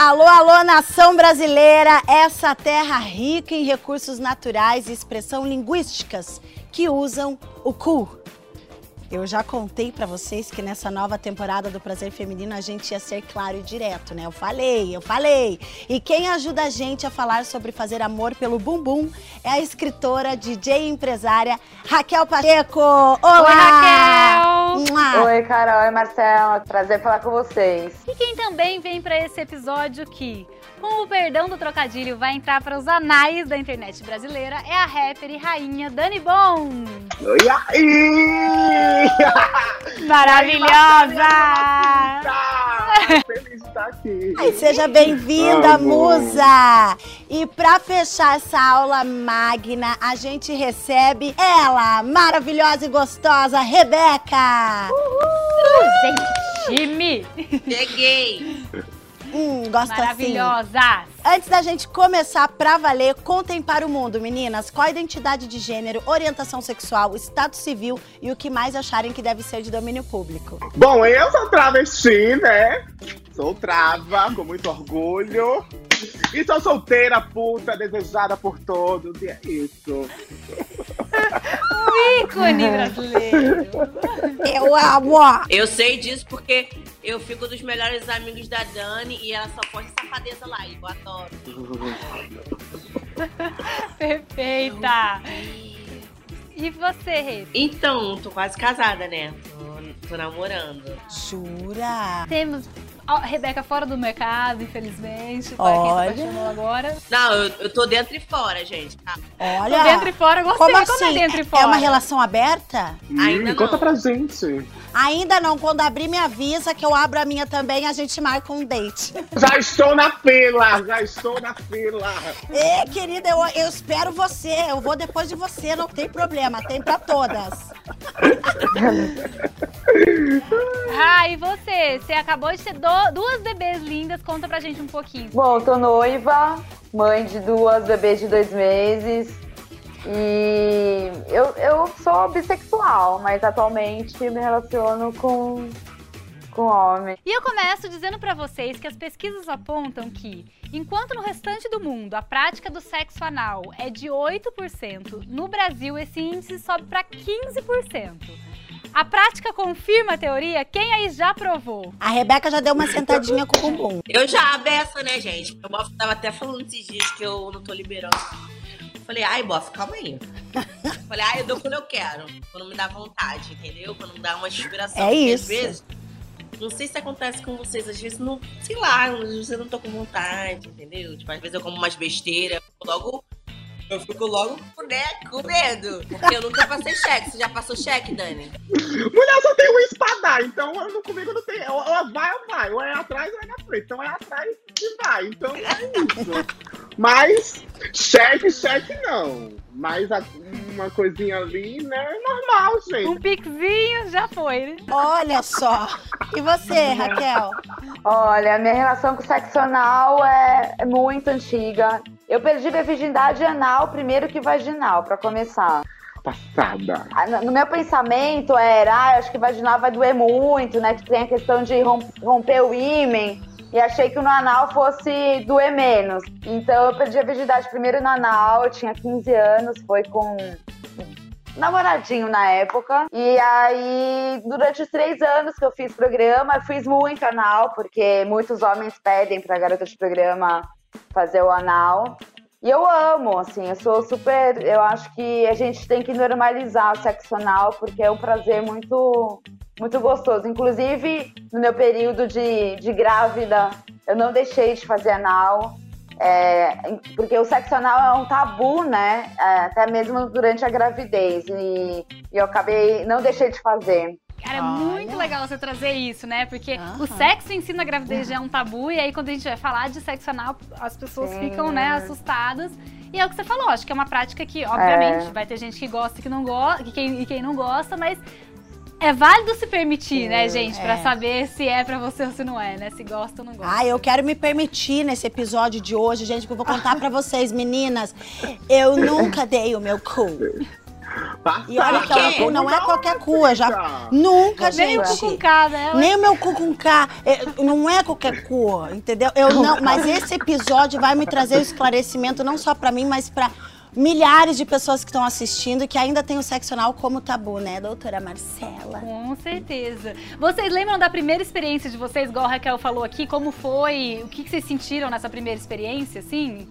Alô, alô, nação brasileira, essa terra rica em recursos naturais e expressão linguísticas que usam o cu eu já contei para vocês que nessa nova temporada do Prazer Feminino a gente ia ser claro e direto, né? Eu falei, eu falei. E quem ajuda a gente a falar sobre fazer amor pelo bumbum é a escritora, DJ e empresária Raquel Pacheco. Olá! Oi, Raquel! Oi, Carol e Marcela. Prazer falar com vocês. E quem também vem para esse episódio aqui com o perdão do trocadilho, vai entrar para os anais da internet brasileira é a rapper e rainha Dani Bon. Oi, aí! Maravilhosa! Feliz de estar aqui. Ai, seja bem-vinda, musa! E para fechar essa aula magna, a gente recebe ela, maravilhosa e gostosa, Rebeca! Uhul! Gente, time! Cheguei! Hum, gosto assim. Maravilhosas! Assim. Antes da gente começar pra valer, contem para o mundo, meninas, qual a identidade de gênero, orientação sexual, status civil e o que mais acharem que deve ser de domínio público. Bom, eu sou travesti, né? Sou trava, com muito orgulho. E sou solteira, puta, desejada por todos. E é isso. O ícone brasileiro. Eu amo. Eu sei disso porque eu fico dos melhores amigos da Dani e ela só pode safadeza lá. E eu adoro. Perfeita. E você, Rê? Então, tô quase casada, né? Tô, tô namorando. Jura? Temos a Rebeca fora do mercado, infelizmente. Para Olha. quem se agora. Não, eu, eu tô dentro e fora, gente. Tá? Olha. Tô dentro e fora, eu gostei. Como Como, assim? é dentro e fora? É uma relação aberta? Hum, Ainda conta não. pra gente. Ainda não. Quando abrir, me avisa que eu abro a minha também a gente marca um date. Já estou na fila, já estou na fila. Ê, querida, eu, eu espero você. Eu vou depois de você, não tem problema. Tem pra todas. Ah, e você? Você acabou de ter do- duas bebês lindas. Conta pra gente um pouquinho. Bom, tô noiva, mãe de duas bebês de dois meses. E eu, eu sou bissexual, mas atualmente me relaciono com, com homem. E eu começo dizendo pra vocês que as pesquisas apontam que, enquanto no restante do mundo a prática do sexo anal é de 8%, no Brasil esse índice sobe pra 15%. A prática confirma a teoria? Quem aí já provou? A Rebeca já deu uma sentadinha com o bumbum. Eu já abeça, né, gente? O Boff tava até falando esses dias que eu não tô liberando. Falei, ai, Boff, calma aí. Falei, ai, eu dou quando eu quero. Quando me dá vontade, entendeu? Quando me dá uma inspiração. É isso. Às vezes, não sei se acontece com vocês, às vezes não, sei lá, às vezes eu não tô com vontade, entendeu? Tipo, às vezes eu como umas besteiras, logo. Eu fico logo né, com medo. Porque eu nunca passei cheque. Você já passou cheque, Dani? Mulher só tem um espadar, então eu não, comigo não tem. Ou, ou vai ou vai, ou é atrás ou é na frente. Então é atrás e vai. Então é isso. Mas cheque, cheque não. Mas a- uma coisinha ali, né? É normal, Um gente. pixinho já foi, né? Olha só. E você, Raquel? Olha, a minha relação com o sexo anal é é muito antiga. Eu perdi minha virgindade anal primeiro que vaginal, pra começar. Passada. Ah, no- meu pensamento era, ah, acho que vaginal vai doer muito, né? Que tem a questão de rom- romper o ímen. E achei que no anal fosse doer menos. Então eu perdi a virgindade primeiro no anal, eu tinha 15 anos, foi com um namoradinho na época. E aí, durante os três anos que eu fiz programa, eu fiz muito anal, porque muitos homens pedem pra garota de programa fazer o anal. E eu amo, assim, eu sou super. Eu acho que a gente tem que normalizar o sexo anal, porque é um prazer muito, muito gostoso. Inclusive, no meu período de, de grávida, eu não deixei de fazer anal. É, porque o sexo anal é um tabu, né? É, até mesmo durante a gravidez. E, e eu acabei, não deixei de fazer. Cara, é muito legal você trazer isso, né? Porque o sexo em si na gravidez já é um tabu, e aí quando a gente vai falar de sexo anal, as pessoas Sim. ficam, né, assustadas. E é o que você falou, acho que é uma prática que, obviamente, É. vai ter gente que gosta e que não gosta, e quem, e quem não gosta, mas é válido se permitir, né, gente? Pra É. saber se é pra você ou se não é, né? Se gosta ou não gosta. Ah, eu quero me permitir nesse episódio de hoje, gente, que eu vou contar pra vocês, meninas. Eu nunca dei o meu cu. E olha que é um cu, não é qualquer cu, eu já. Nunca, Nem o gente. cu com K dela. Nem o meu cu com K, é, não é qualquer cu, entendeu? Eu não, mas esse episódio vai me trazer o esclarecimento não só pra mim, mas pra milhares de pessoas que estão assistindo e que ainda tem o sexo anal como tabu, né, doutora Marcela? Com certeza. Vocês lembram da primeira experiência de vocês, igual a Raquel falou aqui? Como foi? O que que vocês sentiram nessa primeira experiência, assim?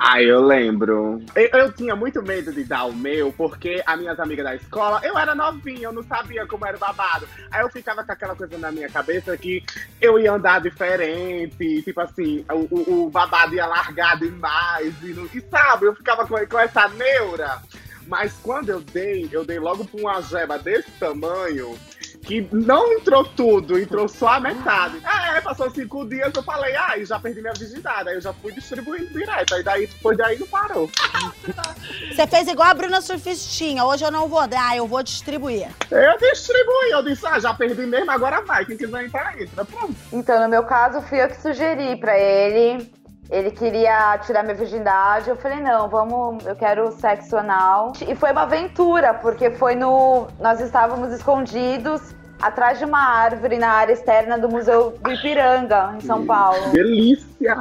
Ah, eu lembro. Eu, eu tinha muito medo de dar o meu, porque as minhas amigas da escola, eu era novinha, eu não sabia como era o babado. Aí eu ficava com aquela coisa na minha cabeça que eu ia andar diferente, tipo assim, o, o- o babado ia largar demais, e, não- e sabe, eu ficava com, com essa neura. Mas quando eu dei, eu dei logo pra uma jeba desse tamanho, que não entrou tudo, entrou só a metade. É, passou cinco dias, eu falei, ai, já perdi minha virgindade. Aí eu já fui distribuindo direto. Aí daí, depois daí não parou. Você fez igual a Bruna Surfistinha, hoje eu não vou dar, eu vou distribuir. Eu distribuí, eu disse, ah, já perdi mesmo, agora vai. Quem quiser entrar, entra. Pronto. Então, no meu caso, fui eu que sugeri pra ele. Ele queria tirar minha virgindade. Eu falei, não, vamos, eu quero sexo anal. E foi uma aventura, porque foi no. Nós estávamos escondidos atrás de uma árvore na área externa do Museu do Ipiranga, em São Paulo. Delícia!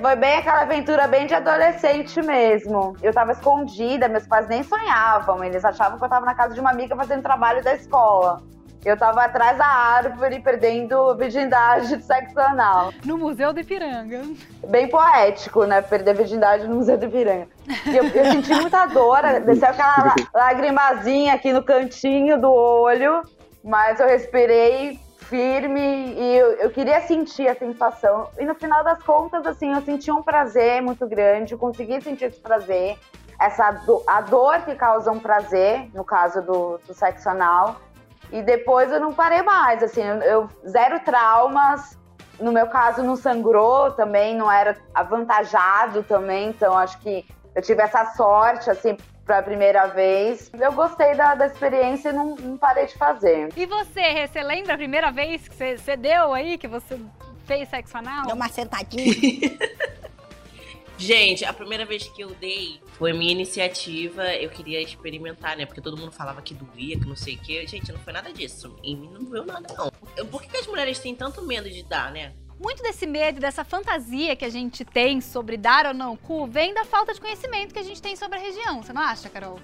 Foi bem aquela aventura bem de adolescente mesmo. Eu tava escondida, meus pais nem sonhavam. Eles achavam que eu tava na casa de uma amiga fazendo trabalho da escola. Eu tava atrás da árvore, perdendo virgindade de sexo anal. No Museu do Ipiranga. Bem poético, né? Perder virgindade no Museu do Ipiranga. E eu, eu senti muita dor, desceu aquela la- lagrimazinha aqui no cantinho do olho, mas eu respirei firme e eu, eu queria sentir a sensação. E no final das contas, assim, eu senti um prazer muito grande, eu consegui sentir esse prazer, essa do- a dor que causa um prazer, no caso do, do sexo anal. E depois eu não parei mais, assim, eu, eu- zero traumas, no meu caso não sangrou também, não era avantajado também, então acho que eu tive essa sorte, assim, pra primeira vez. Eu gostei da, da experiência e não, não parei de fazer. E você, você lembra a primeira vez que você, você deu aí, que você fez sexo anal? Deu uma sentadinha. Gente, a primeira vez que eu dei foi minha iniciativa. Eu queria experimentar, né? Porque todo mundo falava que doía, que não sei o quê. Gente, não foi nada disso. Em mim não doeu nada, não. Por que, que as mulheres têm tanto medo de dar, né? Muito desse medo, dessa fantasia que a gente tem sobre dar ou não cu, vem da falta de conhecimento que a gente tem sobre a região. Você não acha, Carol?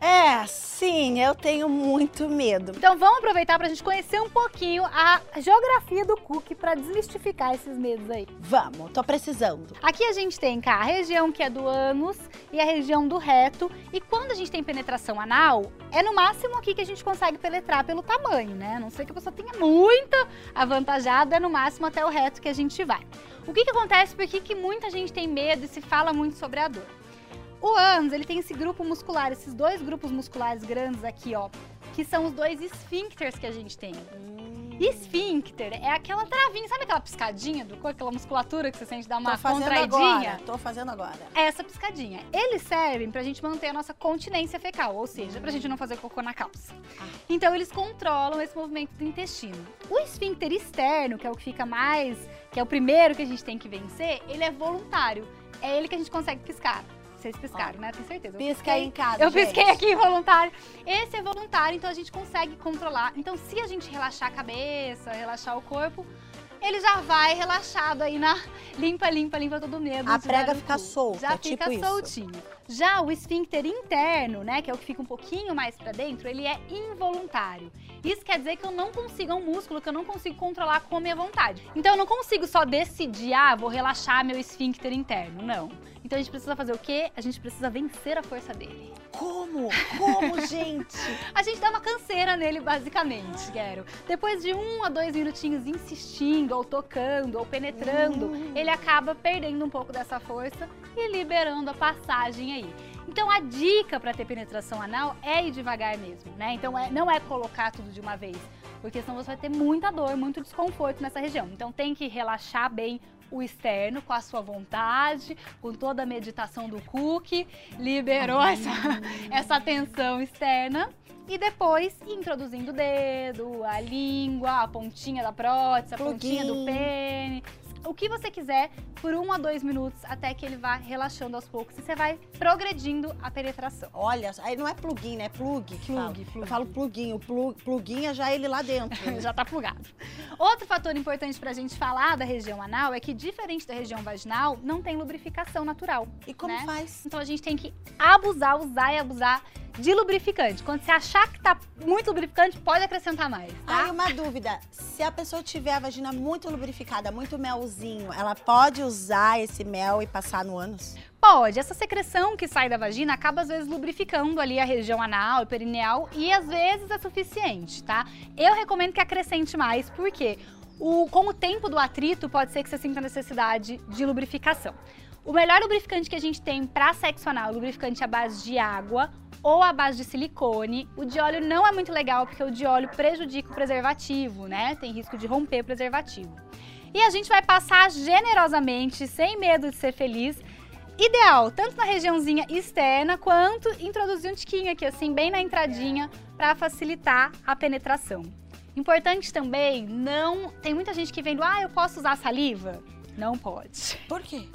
É, sim, eu tenho muito medo. Então vamos aproveitar pra gente conhecer um pouquinho a geografia do cookie pra desmistificar esses medos aí. Vamos, tô precisando. Aqui a gente tem cá a região que é do ânus e a região do reto. E quando a gente tem penetração anal, é no máximo aqui que a gente consegue penetrar pelo tamanho, né? A não sei que a pessoa tenha muita avantajada, é no máximo até o reto que a gente vai. O que, que acontece? Por que, que muita gente tem medo e se fala muito sobre a dor? O ânus, ele tem esse grupo muscular, esses dois grupos musculares grandes aqui, ó, que são os dois esfíncteres que a gente tem. Esfíncter é aquela travinha, sabe aquela piscadinha do corpo, aquela musculatura que você sente dar uma tô contraidinha? agora. Tô fazendo agora. É essa piscadinha. Eles servem pra gente manter a nossa continência fecal, ou seja, pra gente não fazer cocô na calça. Então eles controlam esse movimento do intestino. O esfíncter externo, que é o que fica mais, que é o primeiro que a gente tem que vencer, ele é voluntário. É ele que a gente consegue piscar. Vocês piscaram, né? Tenho certeza. Pisca aí em casa, eu gente. pisquei aqui voluntário. Esse é voluntário, então a gente consegue controlar. Então, se a gente relaxar a cabeça, relaxar o corpo, ele já vai relaxado aí na limpa, limpa, limpa todo medo. A prega fica cu. solta, Já tipo fica isso. soltinho. Já o esfíncter interno, né, que é o que fica um pouquinho mais pra dentro, ele é involuntário. Isso quer dizer que eu não consigo, é um músculo que eu não consigo controlar com a minha vontade. Então eu não consigo só decidir, ah, vou relaxar meu esfíncter interno. Não. Então a gente precisa fazer o quê? A gente precisa vencer a força dele. Como? Como, gente? A gente dá uma canseira nele, basicamente, quero. Depois de um a dois minutinhos insistindo, ou tocando, ou penetrando, ele acaba perdendo um pouco dessa força e liberando a passagem aí. Então a dica para ter penetração anal é ir devagar mesmo, né? Então é, não é colocar tudo de uma vez, porque senão você vai ter muita dor, muito desconforto nessa região. Então tem que relaxar bem o externo com a sua vontade, com toda a meditação do cookie, liberou essa, essa tensão externa e depois introduzindo o dedo, a língua, a pontinha da prótese, a pontinha do pênis, o que você quiser por um a dois minutos até que ele vá relaxando aos poucos e você vai progredindo a penetração. Olha, aí não é plugin, né? Plug. Plug, fala. plug. Eu falo plugin, o plug, plugin é já ele lá dentro. Né? já tá plugado. Outro fator importante pra gente falar da região anal é que, diferente da região vaginal, não tem lubrificação natural. E como né? faz? Então a gente tem que abusar, usar e abusar de lubrificante. Quando você achar que tá muito lubrificante, pode acrescentar mais, tá? Aí uma dúvida, se a pessoa tiver a vagina muito lubrificada, muito melzinho, ela pode usar esse mel e passar no ânus? Pode. Essa secreção que sai da vagina acaba às vezes lubrificando ali a região anal e perineal e às vezes é suficiente, tá? Eu recomendo que acrescente mais, porque o, com o tempo do atrito pode ser que você sinta necessidade de lubrificação. O melhor lubrificante que a gente tem para sexo anal é o lubrificante à base de água ou à base de silicone. O de óleo não é muito legal porque o de óleo prejudica o preservativo, né? Tem risco de romper o preservativo. E a gente vai passar generosamente, sem medo de ser feliz. Ideal, tanto na regiãozinha externa, quanto introduzir um tiquinho aqui, assim, bem na entradinha, para facilitar a penetração. Importante também, não... Tem muita gente que vendo, ah, eu posso usar saliva? Não pode. Por quê?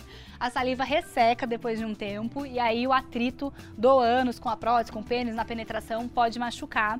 A saliva resseca depois de um tempo e aí o atrito do ânus com a prótese, com o pênis na penetração pode machucar.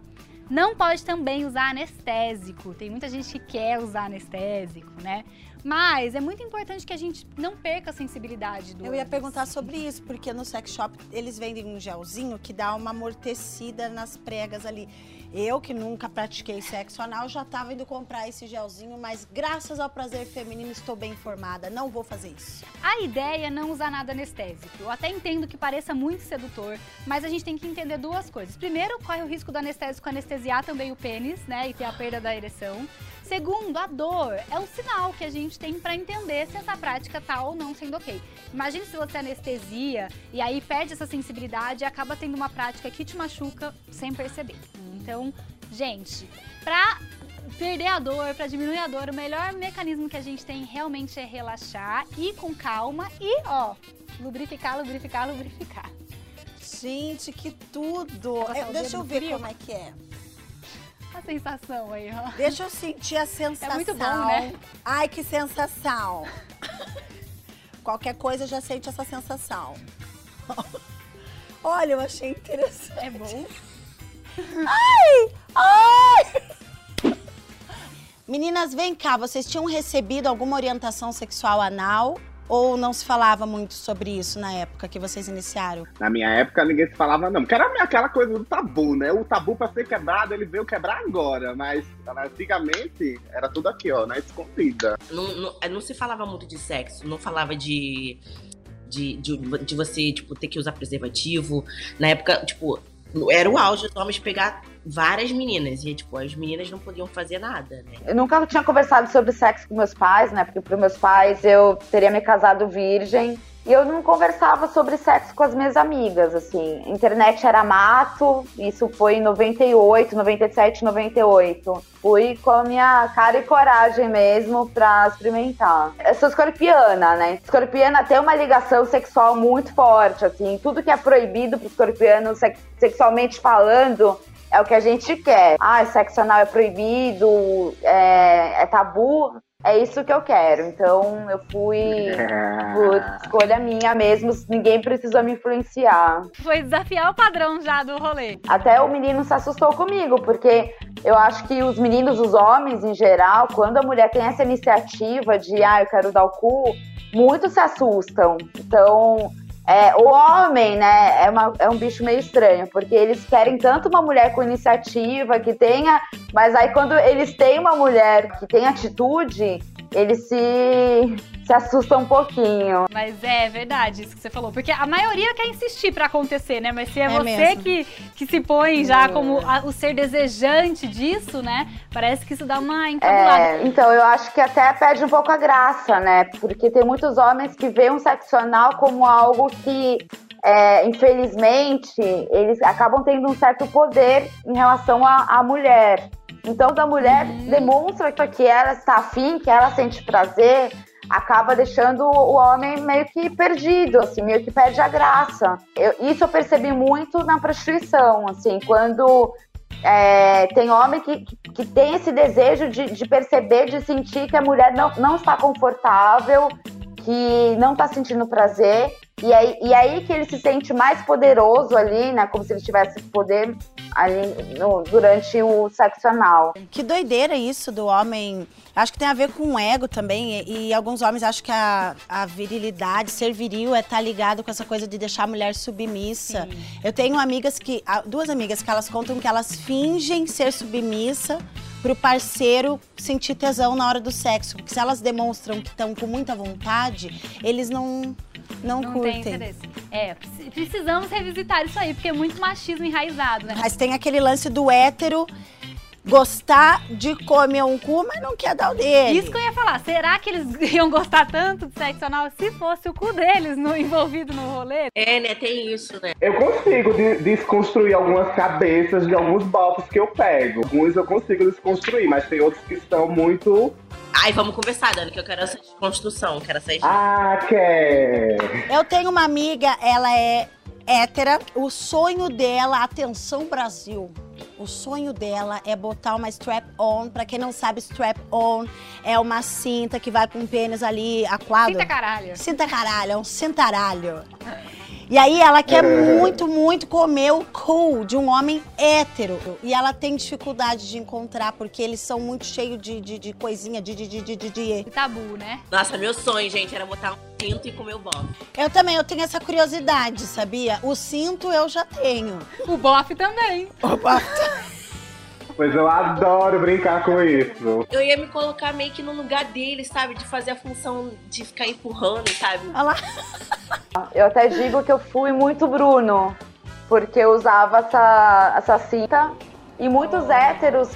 Não pode também usar anestésico. Tem muita gente que quer usar anestésico, né? Mas é muito importante que a gente não perca a sensibilidade do Eu ia ânus. perguntar sobre isso, porque no sex shop eles vendem um gelzinho que dá uma amortecida nas pregas ali. Eu, que nunca pratiquei sexo anal, já tava indo comprar esse gelzinho, mas graças ao prazer feminino estou bem informada. Não vou fazer isso. A ideia é não usar nada anestésico. Eu até entendo que pareça muito sedutor, mas a gente tem que entender duas coisas. Primeiro, corre o risco do anestésico anestesiar também o pênis, né, e ter a perda da ereção. Segundo, a dor é um sinal que a gente tem para entender se essa prática tá ou não sendo ok. Imagine se você anestesia e aí perde essa sensibilidade e acaba tendo uma prática que te machuca sem perceber. Então, gente, pra perder a dor, pra diminuir a dor, o melhor mecanismo que a gente tem realmente é relaxar, ir com calma e, ó, lubrificar, lubrificar, lubrificar. Gente, que tudo! É, deixa eu ver frio? como é que é. A sensação aí, ó. Deixa eu sentir a sensação. muito bom, né? Ai, que sensação. Qualquer coisa já sente essa sensação. Olha, eu achei interessante. É bom. Ai! Meninas, vem cá, vocês tinham recebido alguma orientação sexual anal ou não se falava muito sobre isso na época que vocês iniciaram? Na minha época, ninguém se falava, não. Porque era aquela coisa do tabu, né? O tabu pra ser quebrado, ele veio quebrar agora. Mas antigamente, era tudo aqui, ó, na escondida. Não, não, não se falava muito de sexo, não falava de, de, de, de você, tipo, ter que usar preservativo. Na época, tipo, era o auge dos homens pegar várias meninas. E, tipo, as meninas não podiam fazer nada, né? Eu nunca tinha conversado sobre sexo com meus pais, né? Porque para meus pais eu teria me casado virgem. E eu não conversava sobre sexo com as minhas amigas, assim. Internet era mato, isso foi em 98, 97, 98. Fui com a minha cara e coragem mesmo pra experimentar. Eu sou escorpiana, né? Escorpiana tem uma ligação sexual muito forte, assim. Tudo que é proibido pro escorpiano, sex- sexualmente falando, é o que a gente quer. Ah, sexo anal é proibido, é, é tabu. É isso que eu quero. Então eu fui por escolha minha mesmo. Ninguém precisou me influenciar. Foi desafiar o padrão já do rolê. Até o menino se assustou comigo, porque eu acho que os meninos, os homens em geral, quando a mulher tem essa iniciativa de ah, eu quero dar o cu, muitos se assustam. Então, é, o homem, né, é, uma- é um bicho meio estranho, porque eles querem tanto uma mulher com iniciativa, que tenha. Mas aí quando eles têm uma mulher que tem atitude, eles se, se assustam um pouquinho. Mas é verdade isso que você falou. Porque a maioria quer insistir pra acontecer, né? Mas se é, É você mesmo. que, que se põe já como a- o ser desejante disso, né? Parece que isso dá uma encabulada. É, então, eu acho que até perde um pouco a graça, né? Porque tem muitos homens que veem o sexo anal como algo que é, infelizmente, eles acabam tendo um certo poder em relação à, à mulher. Então, da mulher Uhum. demonstra que ela está afim, que ela sente prazer, acaba deixando o homem meio que perdido, assim, meio que perde a graça. Eu- isso eu percebi muito na prostituição, assim, quando é, tem homem que, que, tem esse desejo de, de perceber, de sentir que a mulher não, não está confortável, que não está sentindo prazer, e aí, e aí que ele se sente mais poderoso ali, né? Como se ele tivesse poder ali no- durante o sexo anal. Que doideira isso do homem. Acho que tem a ver com o ego também. E, e alguns homens acham que a, a virilidade, ser viril, é estar ligado com essa coisa de deixar a mulher submissa. Eu tenho amigas que. Duas amigas que elas contam que elas fingem ser submissa pro parceiro sentir tesão na hora do sexo. Porque se elas demonstram que estão com muita vontade, eles não, não, Não tem curtem. interesse. É, preci- precisamos revisitar isso aí, porque é muito machismo enraizado, né? Mas tem aquele lance do hétero gostar de comer um cu, mas não quer dar o dele. Isso que eu ia falar. Será que eles iam gostar tanto de sexo anal se fosse o cu deles no, envolvido no rolê? É, né? Tem isso, né? Eu consigo de- desconstruir algumas cabeças de alguns bofos que eu pego. Alguns eu consigo desconstruir, mas tem outros que estão muito. Ai, vamos conversar, Dani, que eu quero essa desconstrução, quero essa Ah, quer. Eu tenho uma amiga, ela é hétera. O sonho dela, atenção Brasil, o sonho dela é botar uma strap-on. Pra quem não sabe, strap-on é uma cinta que vai com o pênis ali aquado. Cinta caralho. Cinta caralho, é um cintaralho. E aí ela quer muito, muito comer o cu de um homem hétero. E ela tem dificuldade de encontrar, porque eles são muito cheios de, de, de coisinha, de, de, de, de, de, tabu, né? Nossa, meu sonho, gente, era botar um cinto e comer o bofe. Eu também, eu tenho essa curiosidade, sabia? O cinto eu já tenho. O bofe também. Pois eu adoro brincar com isso. Eu ia me colocar meio que no lugar dele, sabe? De fazer a função de ficar empurrando, sabe? Olha lá. Eu até digo que eu fui muito Bruno, porque eu usava essa, essa cinta e muitos héteros,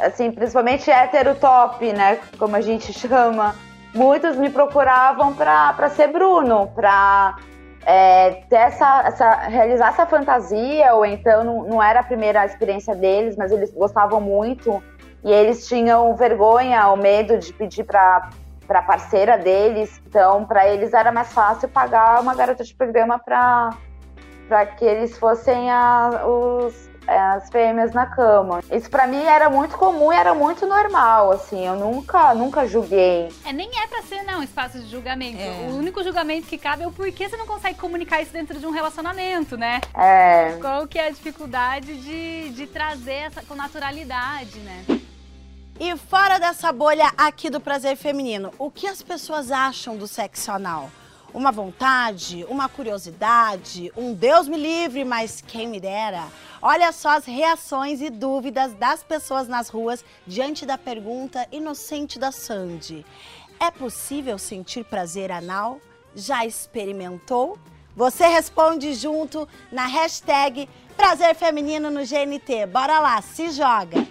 assim, principalmente hétero top, né, como a gente chama, muitos me procuravam pra, pra ser Bruno, pra é, ter essa, essa, realizar essa fantasia, ou então não, não era a primeira experiência deles, mas eles gostavam muito e eles tinham vergonha ou medo de pedir pra para parceira deles. Então, para eles era mais fácil pagar uma garota de programa para para que eles fossem a, os, as fêmeas na cama. Isso para mim era muito comum e era muito normal, assim. Eu nunca nunca julguei. É, nem é pra ser, não, espaço de julgamento. É. O único julgamento que cabe é o porquê você não consegue comunicar isso dentro de um relacionamento, né? É, Qual que é a dificuldade de, de trazer essa com naturalidade, né? E fora dessa bolha aqui do prazer feminino, o que as pessoas acham do sexo anal? Uma vontade, uma curiosidade, um Deus me livre, mas quem me dera? Olha só as reações e dúvidas das pessoas nas ruas diante da pergunta inocente da Sandy. É possível sentir prazer anal? Já experimentou? Você responde junto na hashtag Prazer Feminino no GNT. Bora lá, se joga!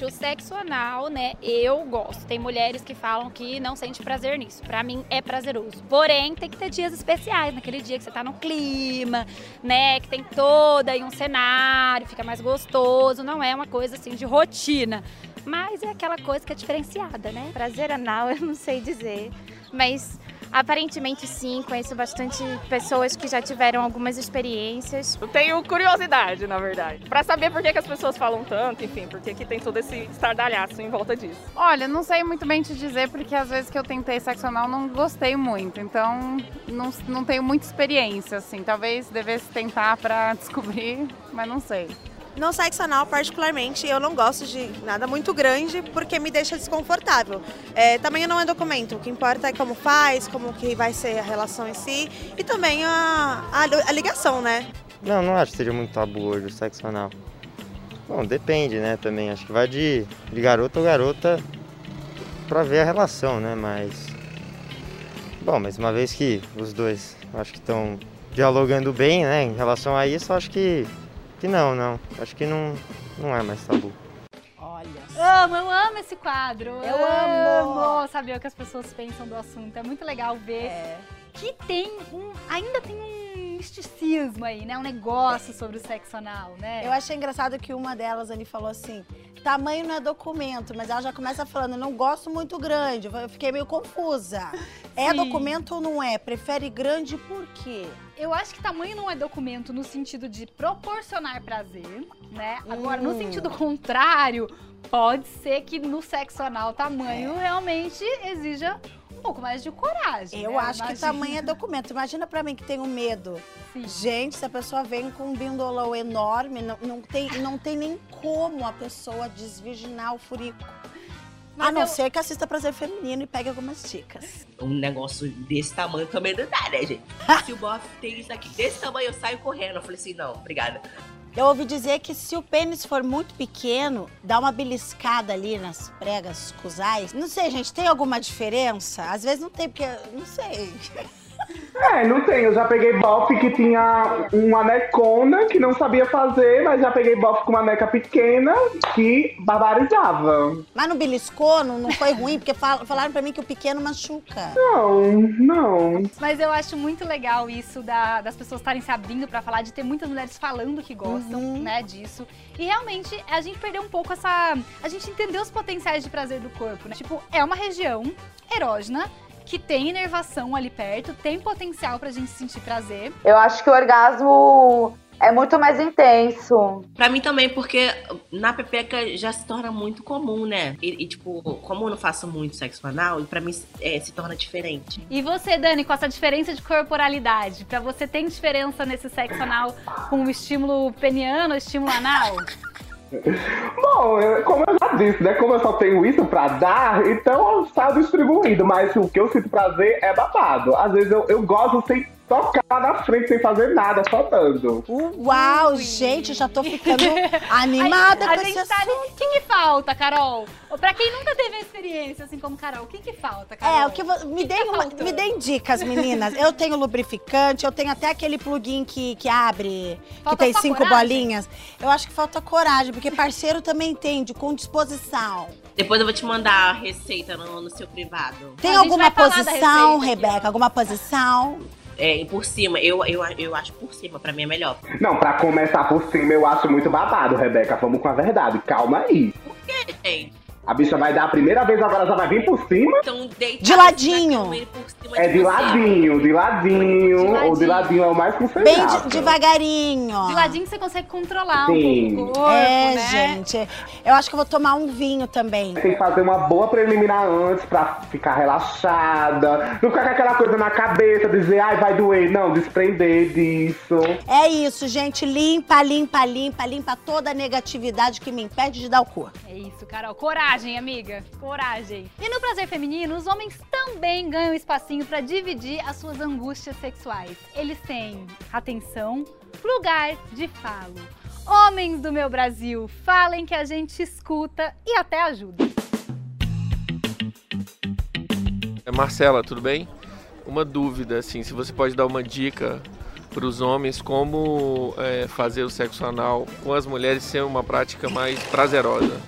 Gente, o sexo anal, né, eu gosto. Tem mulheres que falam que não sente prazer nisso. Pra mim é prazeroso. Porém, tem que ter dias especiais, naquele dia que você tá no clima, né, que tem todo aí um cenário, fica mais gostoso, não é uma coisa assim de rotina. Mas é aquela coisa que é diferenciada, né? Prazer anal, eu não sei dizer, mas aparentemente sim, conheço bastante pessoas que já tiveram algumas experiências. Eu tenho curiosidade, na verdade, Pra saber por que, que as pessoas falam tanto, enfim, por que, que tem todo esse estardalhaço em volta disso. Olha, não sei muito bem te dizer, porque às vezes que eu tentei sexo anal não gostei muito. Então, não, não tenho muita experiência, assim. Talvez devesse tentar pra descobrir, mas não sei. No sexo anal, particularmente, eu não gosto de nada muito grande porque me deixa desconfortável. É, tamanho não é documento, o que importa é como faz, como que vai ser a relação em si e também a, a, a ligação, né? Não, não acho que seja muito tabu hoje o sexo anal. Bom, depende, né, também. Acho que vai de, de garota ou garota pra ver a relação, né, mas... Bom, mas uma vez que os dois acho que estão dialogando bem, né, em relação a isso, acho que, que não, não. Acho que não, não é mais tabu. Olha. Amo, eu amo esse quadro. Eu amo. saber o que as pessoas pensam do assunto. É muito legal ver É. que tem um. Ainda tem um misticismo aí, né? Um negócio sobre o sexo anal, né? Eu achei engraçado que uma delas ali falou assim: tamanho não é documento, mas ela já começa falando, não gosto muito grande. Eu fiquei meio confusa. É Sim. documento ou não é? Prefere grande por quê? Eu acho que tamanho não é documento no sentido de proporcionar prazer, né? Agora, no Hum. sentido contrário, pode ser que no sexo anal tamanho realmente exija um pouco mais de coragem. Eu né? acho que Imagina. tamanho é documento. Imagina pra mim que tenho medo. Sim. Gente, se a pessoa vem com um bindolão enorme, não, não, tem, não tem nem como a pessoa desvirginar o furico. Mas a não eu- ser que assista Prazer Feminino e pegue algumas dicas. Um negócio desse tamanho também não dá, né, gente? Se o bofe tem isso aqui desse tamanho, eu saio correndo. Eu falei assim, não, obrigada. Eu ouvi dizer que se o pênis for muito pequeno, dá uma beliscada ali nas pregas cusais. Não sei, gente, tem alguma diferença? Às vezes não tem, porque. Não sei. É, não tem. Eu já peguei bofe que tinha uma necona que não sabia fazer, mas já peguei bofe com uma neca pequena que barbarizava. Mas não beliscou, não, não foi ruim, porque fal- falaram pra mim que o pequeno machuca. Não, não. Mas eu acho muito legal isso da- das pessoas estarem se abrindo pra falar, de ter muitas mulheres falando que gostam, Uhum. né, disso. E realmente a gente perdeu um pouco essa. A gente entendeu os potenciais de prazer do corpo, né? Tipo, é uma região erógena que tem inervação ali perto, tem potencial pra gente sentir prazer. Eu acho que o orgasmo é muito mais intenso. Pra mim também, porque na pepeca já se torna muito comum, né? E, e, tipo, como eu não faço muito sexo anal, pra mim é, se torna diferente. E você, Dani, com essa diferença de corporalidade, pra você tem diferença nesse sexo anal com o estímulo peniano, estímulo anal? Bom, como eu já disse, né? Como eu só tenho isso pra dar, então eu saio distribuindo. Mas o que eu sinto prazer é babado. Às vezes eu, eu gosto sem tocar na frente, sem fazer nada, só dando. Uau, gente, já tô ficando animada a, com a esse gente tá ali. O que, que falta, Carol? Pra quem nunca teve a experiência assim como Carol, o que, que falta, Carol? É, o que vo- me, deem uma- me deem dicas, meninas. Eu tenho lubrificante, eu tenho até aquele plugin que, que abre, Falta que tem cinco coragem? bolinhas. Eu acho que falta coragem, porque parceiro também entende, com disposição. Depois eu vou te mandar a receita no, no seu privado. Tem alguma posição, receita aqui, Rebeca? Alguma posição? É, por cima, eu, eu, eu acho por cima, pra mim é melhor. Não, pra começar por cima, eu acho muito babado, Rebeca. Vamos com a verdade. Calma aí. Gente, A bicha vai dar a primeira vez, agora já vai vir por cima. então De ladinho. cama, É de você. ladinho, de ladinho. De O de ladinho. é o mais com Bem de- devagarinho. De ladinho você consegue controlar Sim. um pouco o corpo, É, né? gente. Eu acho que eu vou tomar um vinho também. Tem que fazer uma boa preliminar antes pra ficar relaxada. Não ficar com aquela coisa na cabeça, dizer, ai, vai doer. Não, desprender disso. É isso, gente. Limpa, limpa, limpa, limpa toda a negatividade que me impede de dar o cu. É isso, Carol. Coragem, amiga. Coragem. E no prazer feminino, os homens também ganham espacinho pra dividir as suas angústias sexuais. Eles têm atenção, lugar de falo. Homens do meu Brasil, falem que a gente escuta e até ajuda. É, Marcela, tudo bem? Uma dúvida, assim, se você pode dar uma dica para os homens como é, fazer o sexo anal com as mulheres ser uma prática mais prazerosa.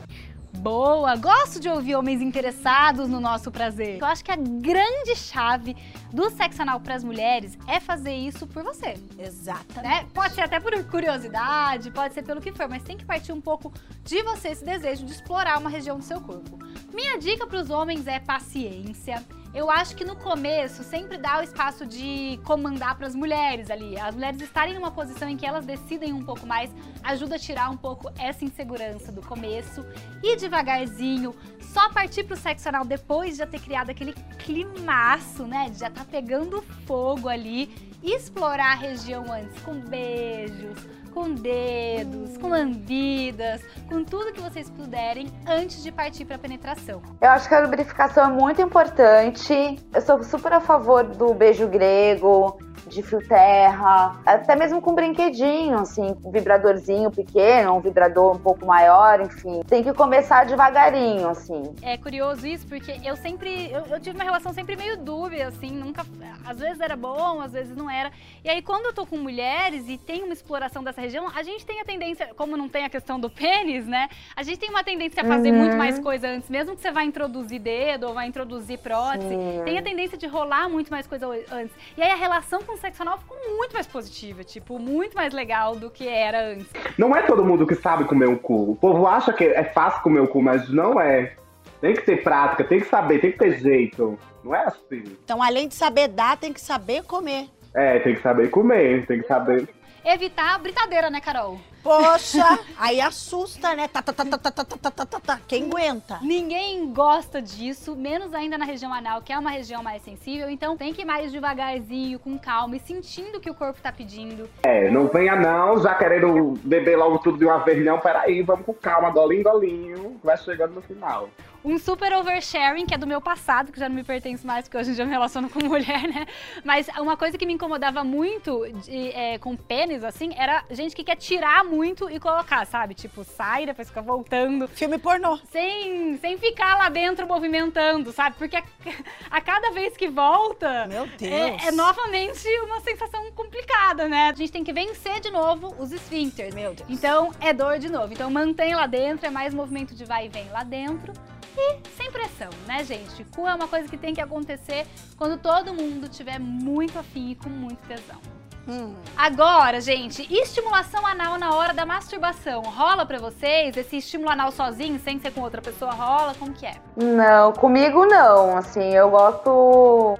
Boa! Gosto de ouvir homens interessados no nosso prazer. Eu acho que a grande chave do sexo anal para as mulheres é fazer isso por você. Exatamente. né? Pode ser até por curiosidade, pode ser pelo que for, mas tem que partir um pouco de você esse desejo de explorar uma região do seu corpo. Minha dica para os homens é paciência. Eu acho que no começo sempre dá o espaço de comandar para as mulheres ali. As mulheres estarem numa posição em que elas decidem um pouco mais, ajuda a tirar um pouco essa insegurança do começo. E devagarzinho, só partir pro sexo anal depois de já ter criado aquele climaço, né? De já tá pegando fogo ali. Explorar a região antes com beijos, com dedos, com lambidas, com tudo que vocês puderem antes de partir pra penetração. Eu acho que a lubrificação é muito importante. Eu sou super a favor do beijo grego, de fio terra, até mesmo com brinquedinho, assim, um vibradorzinho pequeno, um vibrador um pouco maior, enfim. Tem que começar devagarinho, assim. É curioso isso, porque eu sempre. Eu, eu tive uma relação sempre meio dúbia, assim, nunca. Às vezes era bom, às vezes não era. E aí, quando eu tô com mulheres e tem uma exploração dessa região, a gente tem a tendência, como não tem a questão do pênis, né? A gente tem uma tendência a fazer Uhum. muito mais coisa antes, mesmo que você vai introduzir dedo ou vai introduzir prótese, Sim. tem a tendência de rolar muito mais coisa antes. E aí a relação com anal ficou muito mais positiva, tipo, muito mais legal do que era antes. Não é todo mundo que sabe comer um cu. O povo acha que é fácil comer o cu, mas não é. Tem que ter prática, tem que saber, tem que ter jeito. Não é assim. Então, além de saber dar, tem que saber comer. É, tem que saber comer, tem que saber. Evitar a britadeira, né, Carol? Poxa, aí assusta, né? Tá, tá, tá, tá, tá, tá, tá, tá, tá, tá. Quem aguenta? Ninguém gosta disso, menos ainda na região anal, que é uma região mais sensível. Então tem que ir mais devagarzinho, com calma e sentindo o que o corpo tá pedindo. É, não venha não, já querendo beber logo tudo de uma vez, não. Peraí, vamos com calma, golinho, golinho. Vai chegando no final. Um super oversharing, que é do meu passado, que já não me pertence mais, porque hoje em dia eu me relaciono com mulher, né? Mas uma coisa que me incomodava muito de, é, com pênis, assim, era gente que quer tirar muito e colocar, sabe? Tipo, sai, depois fica voltando. Filme pornô. Sem, sem ficar lá dentro movimentando, sabe? Porque a, a cada vez que volta, Meu Deus. é, é novamente uma sensação complicada, né? A gente tem que vencer de novo os esfíncteres. Meu Deus. Então, é dor de novo. Então, mantém lá dentro, é mais movimento de vai e vem lá dentro. E sem pressão, né, gente? Cu é uma coisa que tem que acontecer quando todo mundo tiver muito afim e com muito tesão. Hum. Agora, gente, estimulação anal na hora da masturbação. Rola pra vocês? Esse estímulo anal sozinho, sem ser com outra pessoa, rola? Como que é? Não, comigo não, assim, eu gosto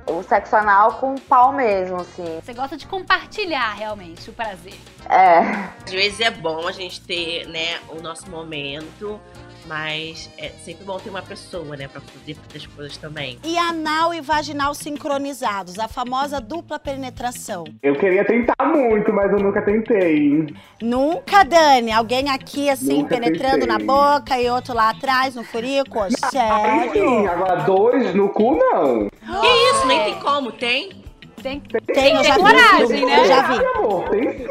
o sexo anal com pau mesmo, assim. Você gosta de compartilhar realmente o prazer. É. Às vezes é bom a gente ter, né, o nosso momento, mas é sempre bom ter uma pessoa, né, pra poder fazer as coisas também. E anal e vaginal sincronizados, a famosa dupla penetração. Eu queria tentar muito, mas eu nunca tentei. Nunca, Dani? Alguém aqui, assim, Nunca penetrando tentei. na boca e outro lá atrás, no furico? Sim, Sério? agora dois no cu, não. Que isso? Nem tem como, tem? Tem, Tem, eu já vi. coragem, né? Eu já vi. Meu amor, tem sim.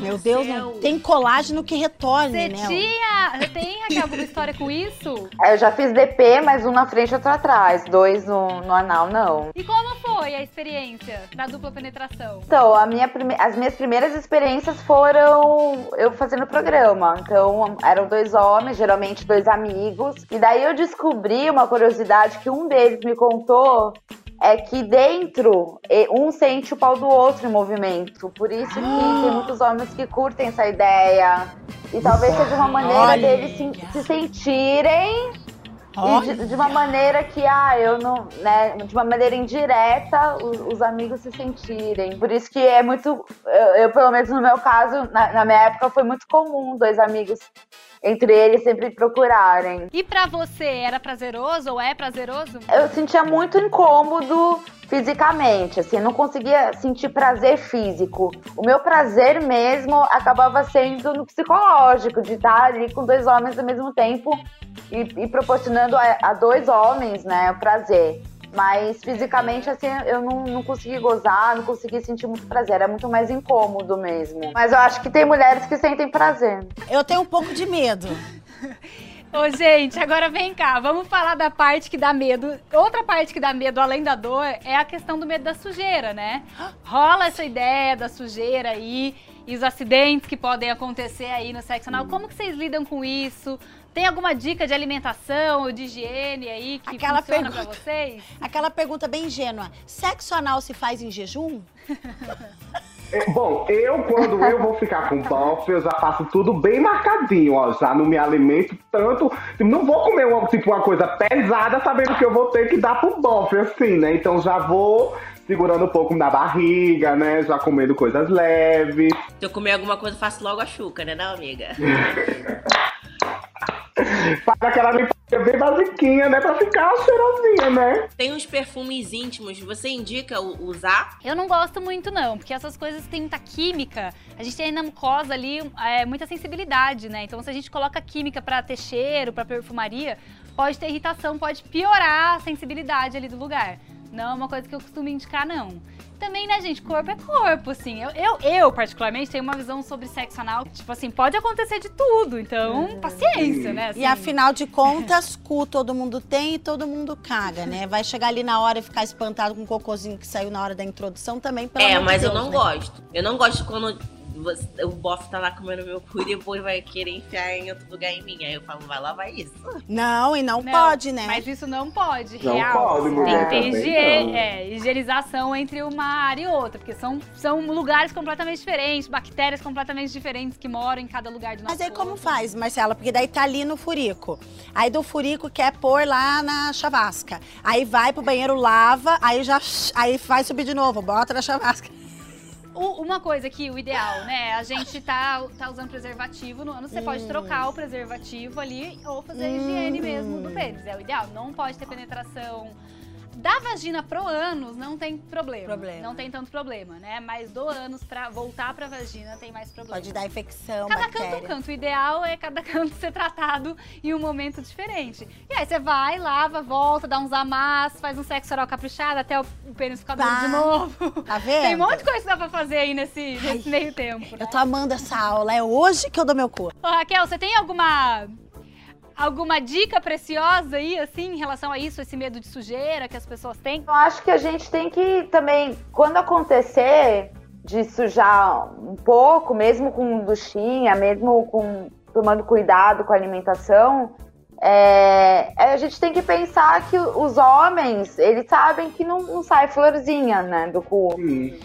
Meu Deus, não tem colágeno que retorne, Você né? tinha. Você tem, Raquel, alguma história com isso? Eu já fiz DP, mas um na frente e outro atrás. Dois no, no anal, não. E como foi a experiência da dupla penetração? Então, a minha prime- as minhas primeiras experiências foram eu fazendo programa. Então, eram dois homens, geralmente dois amigos. E daí eu descobri uma curiosidade que um deles me contou. É que dentro, um sente o pau do outro em movimento. Por isso que tem muitos homens que curtem essa ideia. E talvez seja uma maneira Olha. deles se, se sentirem e de, de uma maneira que, ah, eu não, né, de uma maneira indireta, os, os amigos se sentirem. Por isso que é muito, eu, eu, pelo menos no meu caso, na, na minha época foi muito comum dois amigos entre eles sempre procurarem. E pra você, era prazeroso ou é prazeroso? Eu sentia muito incômodo fisicamente, assim, não conseguia sentir prazer físico. O meu prazer mesmo acabava sendo no psicológico, de estar ali com dois homens ao mesmo tempo e, e proporcionando a, a dois homens, né, o prazer. Mas fisicamente, assim, eu não, não consegui gozar, não consegui sentir muito prazer. Era muito mais incômodo mesmo. Mas eu acho que tem mulheres que sentem prazer. Eu tenho um pouco de medo. Ô, gente, agora vem cá, vamos falar da parte que dá medo. Outra parte que dá medo, além da dor, é a questão do medo da sujeira, né? Rola essa ideia da sujeira aí e os acidentes que podem acontecer aí no sexo anal. Como que vocês lidam com isso? Tem alguma dica de alimentação ou de higiene aí que Aquela funciona pergunta- pra vocês? Aquela pergunta bem ingênua. Sexo anal se faz em jejum? É, Bom, eu quando eu vou ficar com bofe, eu já faço tudo bem marcadinho, ó. Já não me alimento tanto. Não vou comer uma, tipo, uma coisa pesada sabendo que eu vou ter que dar pro bofe, assim, né? Então já vou segurando um pouco na barriga, né? Já comendo coisas leves. Se eu comer alguma coisa, faço logo a chuca, né, não, amiga? Faz aquela limpadinha bem basiquinha, né? Pra ficar cheirosinha, né? Tem uns perfumes íntimos, você indica o- usar? Eu não gosto muito, não, porque essas coisas têm muita química. A gente tem na mucosa ali é, muita sensibilidade, né? Então, se a gente coloca química pra ter cheiro, pra perfumaria, pode ter irritação, pode piorar a sensibilidade ali do lugar. Não é uma coisa que eu costumo indicar, não. Também, né, gente, corpo é corpo, assim. Eu, eu, eu, particularmente, tenho uma visão sobre sexo anal, tipo assim, pode acontecer de tudo. Então, paciência, né? E assim. afinal de contas, cu todo mundo tem e todo mundo caga, né? Vai chegar ali na hora e ficar espantado com o cocôzinho que saiu na hora da introdução também, pelo É, mas eu Deus, não né? gosto. Eu não gosto quando você- o bofe tá lá comendo meu cu e depois vai querer enfiar em outro lugar em mim. Aí eu falo, vai lavar isso. Não, e não, Não, pode, né? Mas isso não pode, Não real. pode, Tem mulher, que ter higie- é, higienização entre uma área e outra, porque são, são lugares completamente diferentes, bactérias completamente diferentes que moram em cada lugar do nosso Mas aí como corpo. faz, Marcela? Porque daí tá ali no furico. Aí do furico quer pôr lá na chavasca. Aí vai pro banheiro, lava, aí já aí vai subir de novo, bota na chavasca. O- uma coisa que o ideal, né? A gente tá, tá usando preservativo no ano, você pode trocar o preservativo ali ou fazer a higiene mesmo do pênis. É o ideal. Não pode ter penetração. Da vagina pro ânus não tem problema. Problema. Não tem tanto problema, né? Mas do ânus pra voltar pra vagina tem mais problema. Pode dar infecção, Cada bactéria. canto um canto. O ideal é cada canto ser tratado em um momento diferente. E aí você vai, lava, volta, dá uns amassos, faz um sexo oral caprichado até o pênis ficar duro de novo. Tá vendo? Tem um monte de coisa que dá pra fazer aí nesse, nesse meio tempo. né? Eu tô amando essa aula, é hoje que eu dou meu cu. Ô, Raquel, você tem alguma alguma dica preciosa aí, assim, em relação a isso, esse medo de sujeira que as pessoas têm? Eu acho que a gente tem que também, quando acontecer de sujar um pouco, mesmo com duchinha, mesmo com tomando cuidado com a alimentação, é, a gente tem que pensar que os homens, eles sabem que não, não sai florzinha, né, do cu.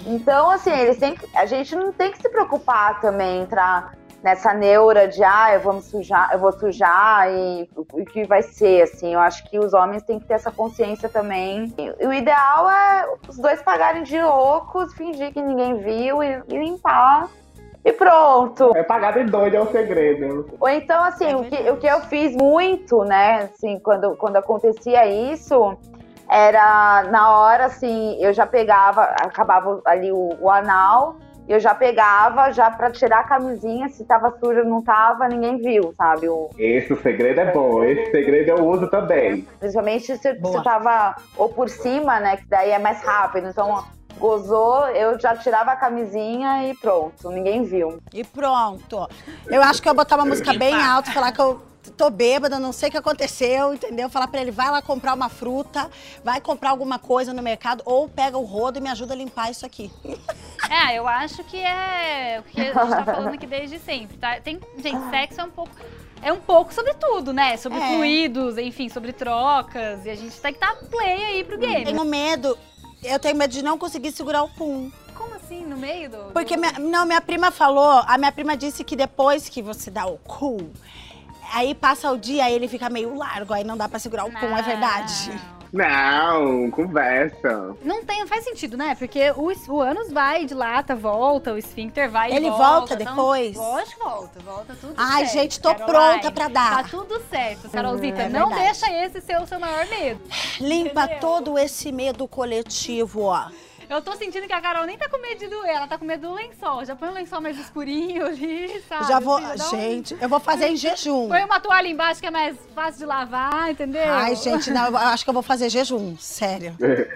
Então, assim, eles têm que, a gente não tem que se preocupar também entrar nessa neura de ah, eu vou me sujar, eu vou sujar e o que vai ser, assim. Eu acho que os homens têm que ter essa consciência também. E o ideal é os dois pagarem de loucos, fingir que ninguém viu e, e limpar. E pronto. É pagar de doido, é o segredo. Ou então, assim, o, que, o que eu fiz muito, né, assim, quando, quando acontecia isso, era na hora, assim, eu já pegava, acabava ali o, o anal, eu já pegava, já pra tirar a camisinha, se tava suja ou não tava, ninguém viu, sabe? O, Esse segredo é bom, esse segredo eu uso também. Principalmente se Boa. você tava ou por cima, né? Que daí é mais rápido. Então, gozou, eu já tirava a camisinha e pronto, ninguém viu. E pronto. Eu acho que eu botar uma música bem alta, falar que eu tô bêbada, não sei o que aconteceu, entendeu? Falar pra ele, vai lá comprar uma fruta, vai comprar alguma coisa no mercado, ou pega o rodo e me ajuda a limpar isso aqui. É, eu acho que é o que a gente tá falando aqui desde sempre, tá? Tem, gente, sexo é um pouco é um pouco sobre tudo, né? Sobre É. fluidos, enfim, sobre trocas. E a gente tem que estar play aí pro game. Tenho medo, eu tenho medo de não conseguir segurar o pum. Como assim, no meio do. Porque, minha, não, minha prima falou, a minha prima disse que depois que você dá o cu, aí passa o dia, aí ele fica meio largo, aí não dá pra segurar o pum, é verdade. Não, conversa. Não tem, não faz sentido, né? Porque o, o ânus vai, dilata, volta, o esfíncter vai e Ele volta. volta então- depois? Lógico que volta, volta tudo Ai, certo. gente, tô Caroline. pronta pra dar. Tá tudo certo, Carolzita. é não verdade. deixa esse ser o seu maior medo. Limpa Entendeu? todo esse medo coletivo, ó. Eu tô sentindo que a Carol nem tá com medo de doer, ela tá com medo do lençol. Já põe um lençol mais escurinho ali, sabe? Já vou, Assim, dá um- gente, eu vou fazer em jejum. Põe uma toalha embaixo que é mais fácil de lavar, entendeu? Ai, gente, não, eu acho que eu vou fazer jejum, sério.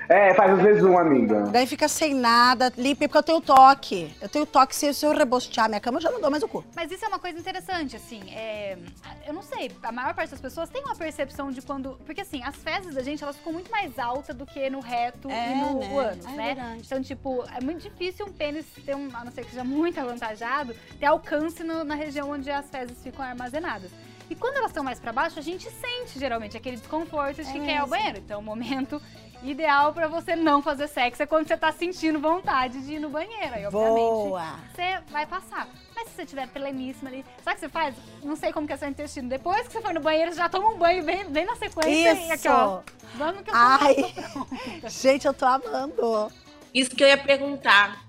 É, faz o jejum, amiga. Daí fica sem nada, limpa, porque eu tenho toque. Eu tenho toque, se, se eu rebostear minha cama, eu já não dou mais o cu. Mas isso é uma coisa interessante, assim, é, eu não sei, a maior parte das pessoas tem uma percepção de quando, porque assim, as fezes da gente, elas ficam muito mais altas do que no reto É, e no né? ânus, É né? Verdade. Então, tipo, é muito difícil um pênis ter um, a não ser que seja muito avantajado, ter alcance no- na região onde as fezes ficam armazenadas. E quando elas estão mais pra baixo, a gente sente geralmente aquele desconforto de É que quer ir ao mesmo. banheiro. Então, o momento ideal pra você não fazer sexo é quando você tá sentindo vontade de ir no banheiro. Aí, obviamente, Boa. você vai passar. Mas se você tiver pleníssima ali, sabe o que você faz? Não sei como que é seu intestino. Depois que você for no banheiro, você já toma um banho bem, bem na sequência. E aqui, ó. Vamos que eu tô, Ai, gente, eu tô amando. Isso que eu ia perguntar.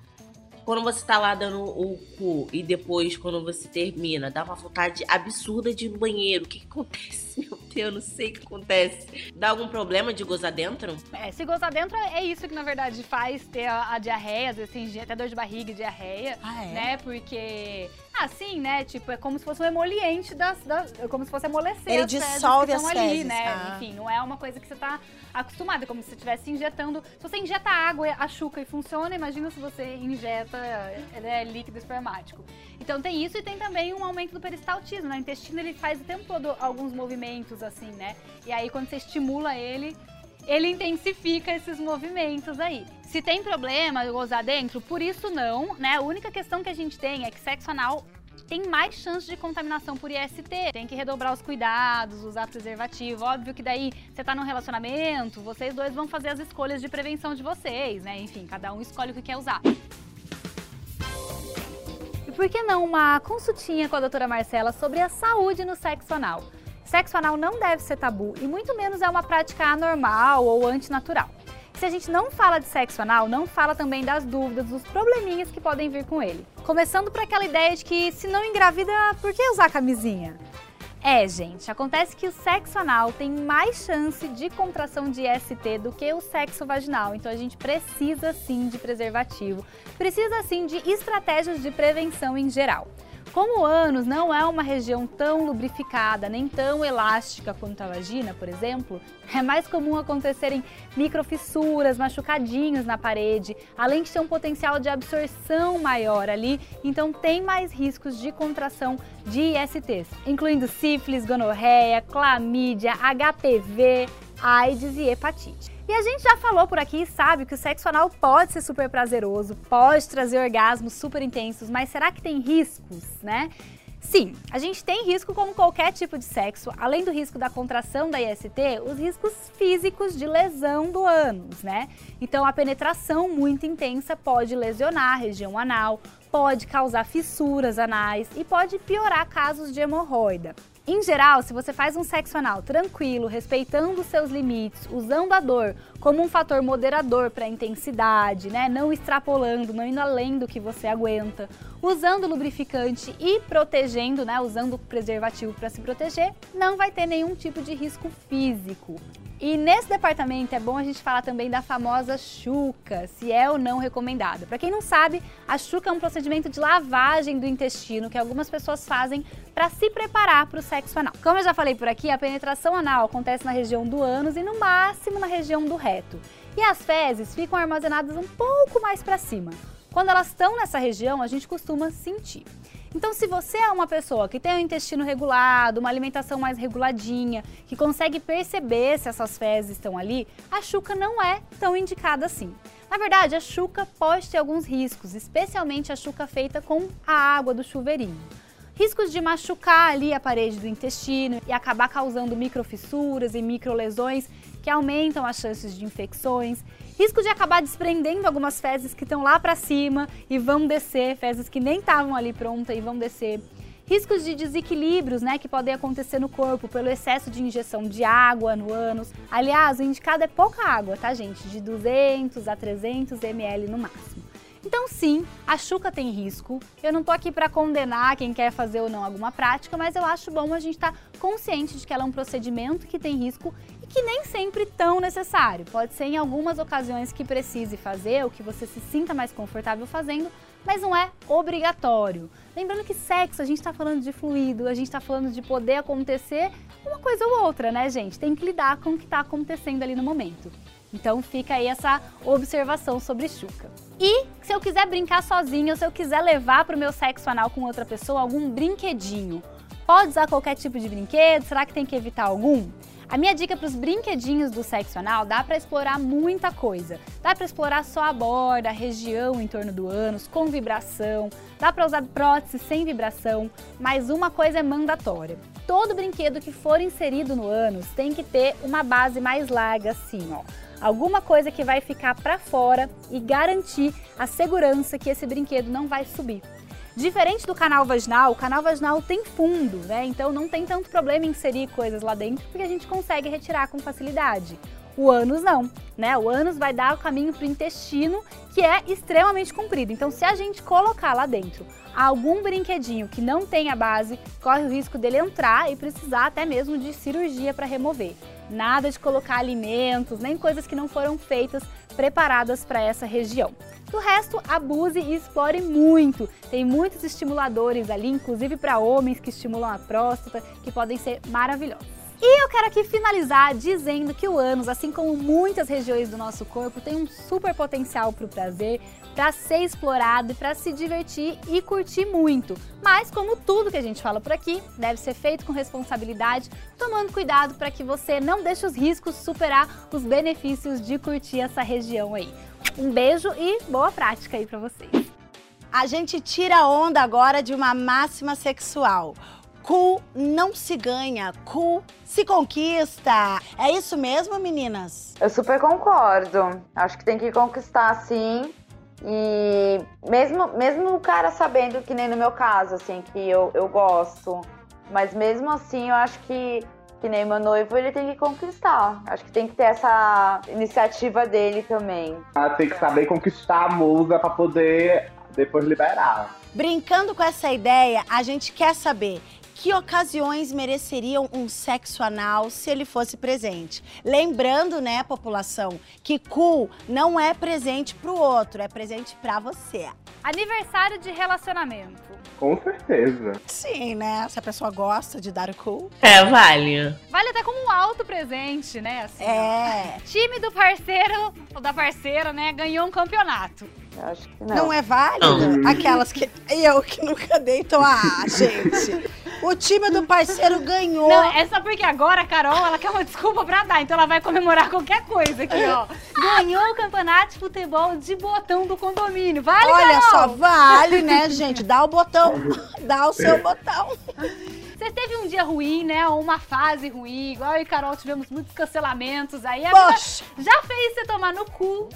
Quando você tá lá dando o cu e depois, quando você termina, dá uma vontade absurda de ir no banheiro. O que, que acontece? Meu Deus, eu não sei o que acontece. Dá algum problema de gozar dentro? É, se gozar dentro, é isso que na verdade faz ter a, a diarreia, às vezes tem até dor de barriga e diarreia, Ah, é? né? Porque. Ah, sim, né? Tipo, é como se fosse um emoliente das. das é como se fosse amolecer Ele as fezes dissolve as estão ali, fezes, né? ah. Enfim, não é uma coisa que você tá acostumado. É como se você estivesse injetando. Se você injeta água, a chuca e funciona, imagina se você injeta né, líquido espermático. Então tem isso e tem também um aumento do peristaltismo, né? O intestino ele faz o tempo todo alguns movimentos assim, né? E aí quando você estimula ele, ele intensifica esses movimentos aí. Se tem problema gozar dentro, por isso não, né? A única questão que a gente tem é que sexo anal tem mais chance de contaminação por IST. Tem que redobrar os cuidados, usar preservativo. Óbvio que daí você tá num relacionamento, vocês dois vão fazer as escolhas de prevenção de vocês, né? Enfim, cada um escolhe o que quer usar. E por que não uma consultinha com a doutora Marcela sobre a saúde no sexo anal? Sexo anal não deve ser tabu e muito menos é uma prática anormal ou antinatural. Se a gente não fala de sexo anal, não fala também das dúvidas, dos probleminhas que podem vir com ele. Começando por aquela ideia de que se não engravida, por que usar camisinha? É, gente, acontece que o sexo anal tem mais chance de contração de IST do que o sexo vaginal, então a gente precisa sim de preservativo, precisa sim de estratégias de prevenção em geral. Como o ânus não é uma região tão lubrificada, nem tão elástica quanto a vagina, por exemplo, é mais comum acontecerem microfissuras, machucadinhos na parede, além de ter um potencial de absorção maior ali, então tem mais riscos de contração de ISTs, incluindo sífilis, gonorreia, clamídia, HPV, AIDS e hepatite. E a gente já falou por aqui sabe que o sexo anal pode ser super prazeroso, pode trazer orgasmos super intensos, mas será que tem riscos, né? Sim, a gente tem risco como qualquer tipo de sexo, além do risco da contração da IST, os riscos físicos de lesão do ânus, né? Então a penetração muito intensa pode lesionar a região anal, pode causar fissuras anais e pode piorar casos de hemorroida. Em geral, se você faz um sexo anal tranquilo, respeitando os seus limites, usando a dor como um fator moderador para a intensidade, né? não extrapolando, não indo além do que você aguenta, usando lubrificante e protegendo, né? usando preservativo para se proteger, não vai ter nenhum tipo de risco físico. E nesse departamento é bom a gente falar também da famosa chuca, se é ou não recomendada. Para quem não sabe, a chuca é um procedimento de lavagem do intestino que algumas pessoas fazem para se preparar para o sexo anal. Como eu já falei por aqui, a penetração anal acontece na região do ânus e no máximo na região do reto. E as fezes ficam armazenadas um pouco mais para cima. Quando elas estão nessa região, a gente costuma sentir. Então, se você é uma pessoa que tem um intestino regulado, uma alimentação mais reguladinha, que consegue perceber se essas fezes estão ali, a chuca não é tão indicada assim. Na verdade, a chuca pode ter alguns riscos, especialmente a chuca feita com a água do chuveirinho. Riscos de machucar ali a parede do intestino e acabar causando microfissuras e microlesões que aumentam as chances de infecções. Risco de acabar desprendendo algumas fezes que estão lá para cima e vão descer, fezes que nem estavam ali prontas e vão descer. Riscos de desequilíbrios, né, que podem acontecer no corpo pelo excesso de injeção de água no ânus. Aliás, o indicado é pouca água, tá, gente? De 200 a 300 ml no máximo. Então, sim, a chuca tem risco. Eu não tô aqui para condenar quem quer fazer ou não alguma prática, mas eu acho bom a gente estar tá consciente de que ela é um procedimento que tem risco e que nem sempre tão necessário. Pode ser em algumas ocasiões que precise fazer ou que você se sinta mais confortável fazendo, mas não é obrigatório. Lembrando que sexo, a gente está falando de fluido, a gente está falando de poder acontecer uma coisa ou outra, né, gente? Tem que lidar com o que está acontecendo ali no momento. Então fica aí essa observação sobre chuca. E se eu quiser brincar sozinho, se eu quiser levar para o meu sexo anal com outra pessoa algum brinquedinho, pode usar qualquer tipo de brinquedo? Será que tem que evitar algum? A minha dica para os brinquedinhos do sexo anal dá para explorar muita coisa. Dá para explorar só a borda, a região em torno do ânus, com vibração. Dá para usar prótese sem vibração, mas uma coisa é mandatória. Todo brinquedo que for inserido no ânus tem que ter uma base mais larga assim, ó alguma coisa que vai ficar para fora e garantir a segurança que esse brinquedo não vai subir. Diferente do canal vaginal, o canal vaginal tem fundo, né? Então não tem tanto problema em inserir coisas lá dentro porque a gente consegue retirar com facilidade. O ânus não, né? O ânus vai dar o caminho para o intestino, que é extremamente comprido. Então, se a gente colocar lá dentro algum brinquedinho que não tenha base, corre o risco dele entrar e precisar até mesmo de cirurgia para remover. Nada de colocar alimentos, nem coisas que não foram feitas, preparadas para essa região. Do resto, abuse e explore muito. Tem muitos estimuladores ali, inclusive para homens que estimulam a próstata, que podem ser maravilhosos. E eu quero aqui finalizar dizendo que o ânus, assim como muitas regiões do nosso corpo, tem um super potencial para o prazer, para ser explorado, para se divertir e curtir muito. Mas, como tudo que a gente fala por aqui, deve ser feito com responsabilidade, tomando cuidado para que você não deixe os riscos superar os benefícios de curtir essa região aí. Um beijo e boa prática aí para vocês. A gente tira onda agora de uma máxima sexual. Cu não se ganha, cu se conquista. É isso mesmo, meninas? Eu super concordo. Acho que tem que conquistar sim. E mesmo, mesmo o cara sabendo que nem no meu caso, assim, que eu, eu gosto. Mas mesmo assim, eu acho que, que nem meu noivo, ele tem que conquistar. Acho que tem que ter essa iniciativa dele também. Ah, tem que saber conquistar a musa pra poder depois liberar. Brincando com essa ideia, a gente quer saber que ocasiões mereceriam um sexo anal se ele fosse presente? Lembrando, né, população, que cu não é presente pro outro, é presente pra você. Aniversário de relacionamento. Com certeza. Sim, né? Se a pessoa gosta de dar o cu. É, vale. Vale até como um alto presente, né? Assim, É. ó. Time do parceiro ou da parceira, né, ganhou um campeonato. Acho que Não, é válido? Aquelas que. Eu que nunca dei, então. Ah, gente. O time do parceiro ganhou. Não, é só porque agora a Carol, ela quer uma desculpa pra dar, então ela vai comemorar qualquer coisa aqui, ó. Ganhou o campeonato de futebol de botão do condomínio. Vale, Olha Carol? só, vale, né, gente? Dá o botão. Dá o seu botão. Você teve um dia ruim, né? Ou uma fase ruim, igual eu e Carol tivemos muitos cancelamentos. Aí Poxa. já fez você tomar no cu.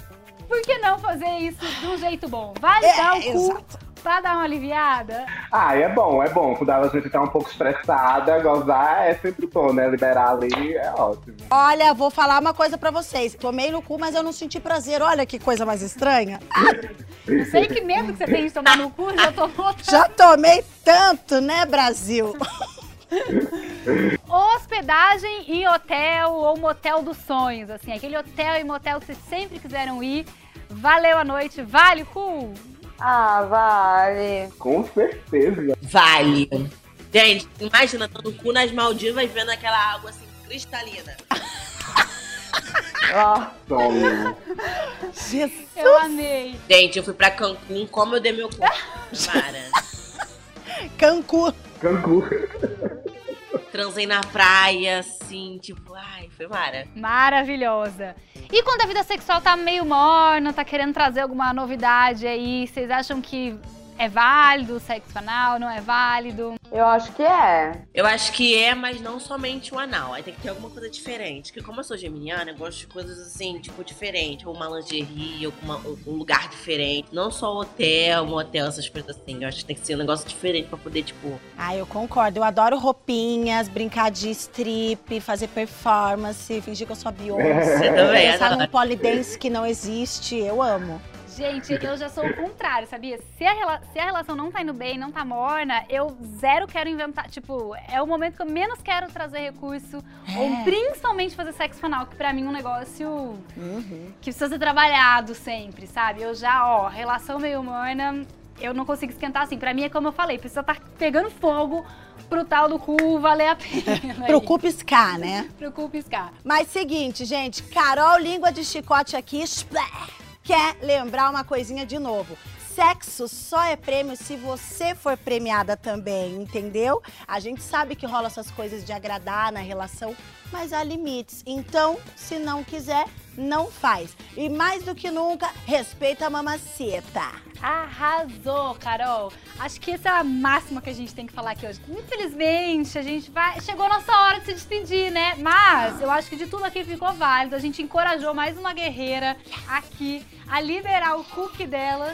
Por que não fazer isso de um jeito bom? Vale É, dar o cu exato. pra dar uma aliviada? Ah, é bom, é bom. Quando a gente tá um pouco estressada, gozar é sempre bom, né? Liberar ali é ótimo. Olha, vou falar uma coisa pra vocês. Tomei no cu, mas eu não senti prazer. Olha que coisa mais estranha. Não sei que medo que você tem de tomar no cu, já tomou tanto. Já tomei tanto, né, Brasil? Hospedagem e hotel ou motel dos sonhos, assim, aquele hotel e motel que vocês sempre quiseram ir. Valeu a noite, vale o cu? Ah, vale. Com certeza. Vale. Gente, imagina, dando o cu nas Maldivas vendo aquela água assim, cristalina. Toma. Jesus. Eu amei. Gente, eu fui pra Cancún, como eu dei meu cu. Mara. Cancu. Cancún. Transei na praia, assim, tipo, ai, foi Mara. Maravilhosa. E quando a vida sexual tá meio morna, tá querendo trazer alguma novidade aí, vocês acham que é válido o sexo anal, não é válido? Eu acho que é. Eu acho que é, mas não somente o anal. Aí tem que ter alguma coisa diferente. Porque como eu sou geminiana, eu gosto de coisas assim, tipo, diferentes. Ou uma lingerie, ou uma- um um lugar diferente. Não só hotel, motel, essas coisas assim. Eu acho que tem que ser um negócio diferente pra poder, tipo... Ah, eu concordo. Eu adoro roupinhas, brincar de strip, fazer performance, fingir que eu sou a Beyoncé. Eu também, Dançar num polidense que não existe. Eu amo. Gente, eu já sou o contrário, sabia? Se a, rela- se a relação não tá indo bem, não tá morna, eu zero quero inventar. Tipo, é o momento que eu menos quero trazer recurso. Ou principalmente fazer sexo anal, que pra mim é um negócio que precisa ser trabalhado sempre, sabe? Eu já, ó, relação meio morna, eu não consigo esquentar assim. Pra mim é como eu falei, precisa estar pegando fogo pro tal do cu valer a pena. Pro cu piscar, né? Pro cu piscar. Mas seguinte, gente, Carol Língua de Chicote aqui, splé, quer lembrar uma coisinha de novo. Sexo só é prêmio se você for premiada também, entendeu? A gente sabe que rola essas coisas de agradar na relação, mas há limites. Então, se não quiser, não faz. E mais do que nunca, respeita a mamaceta. Arrasou, Carol. Acho que essa é a máxima que a gente tem que falar aqui hoje. Infelizmente, a gente vai. Chegou a nossa hora de se despedir, né? Mas eu acho que de tudo aqui ficou válido. A gente encorajou mais uma guerreira aqui a liberar o cookie dela.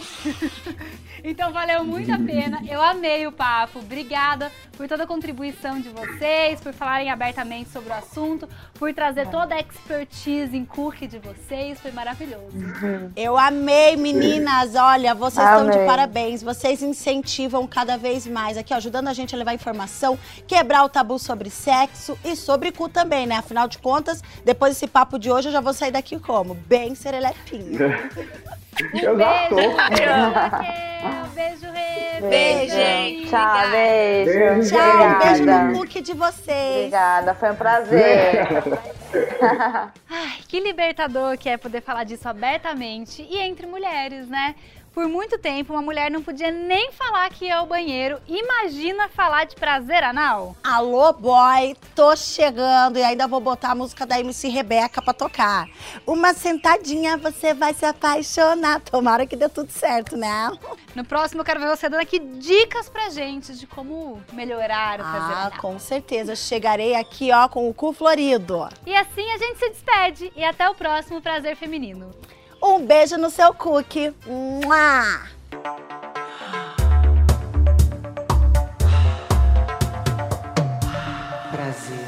então valeu muito a pena. Eu amei o papo. Obrigada por toda a contribuição de vocês, por falarem abertamente sobre o assunto, por trazer toda a expertise em de vocês. Foi maravilhoso. Eu amei, meninas. Olha, vocês estão de Amei. parabéns. Vocês incentivam cada vez mais aqui, ó, ajudando a gente a levar informação, quebrar o tabu sobre sexo e sobre cu também, né? Afinal de contas, depois desse papo de hoje, eu já vou sair daqui como? Bem serelepinha. Um Eu já tô. beijo, Raquel. Beijo, Rê. Beijo. gente. Tchau, beijo. Beijo, Tchau, um beijo no look de vocês. Obrigada, foi um prazer. Ai, que libertador que é poder falar disso abertamente e entre mulheres, né? Por muito tempo, uma mulher não podia nem falar que ia ao banheiro. Imagina falar de prazer anal? Alô, boy, tô chegando e ainda vou botar a música da MC Rebeca pra tocar. Uma sentadinha, você vai se apaixonar. Tomara que dê tudo certo, né? No próximo, eu quero ver você dando aqui dicas pra gente de como melhorar o prazer Ah, anal. com certeza. Chegarei aqui, ó, com o cu florido. E assim a gente se despede. E até o próximo Prazer Feminino. Um beijo no seu cookie. Mua! Brasil.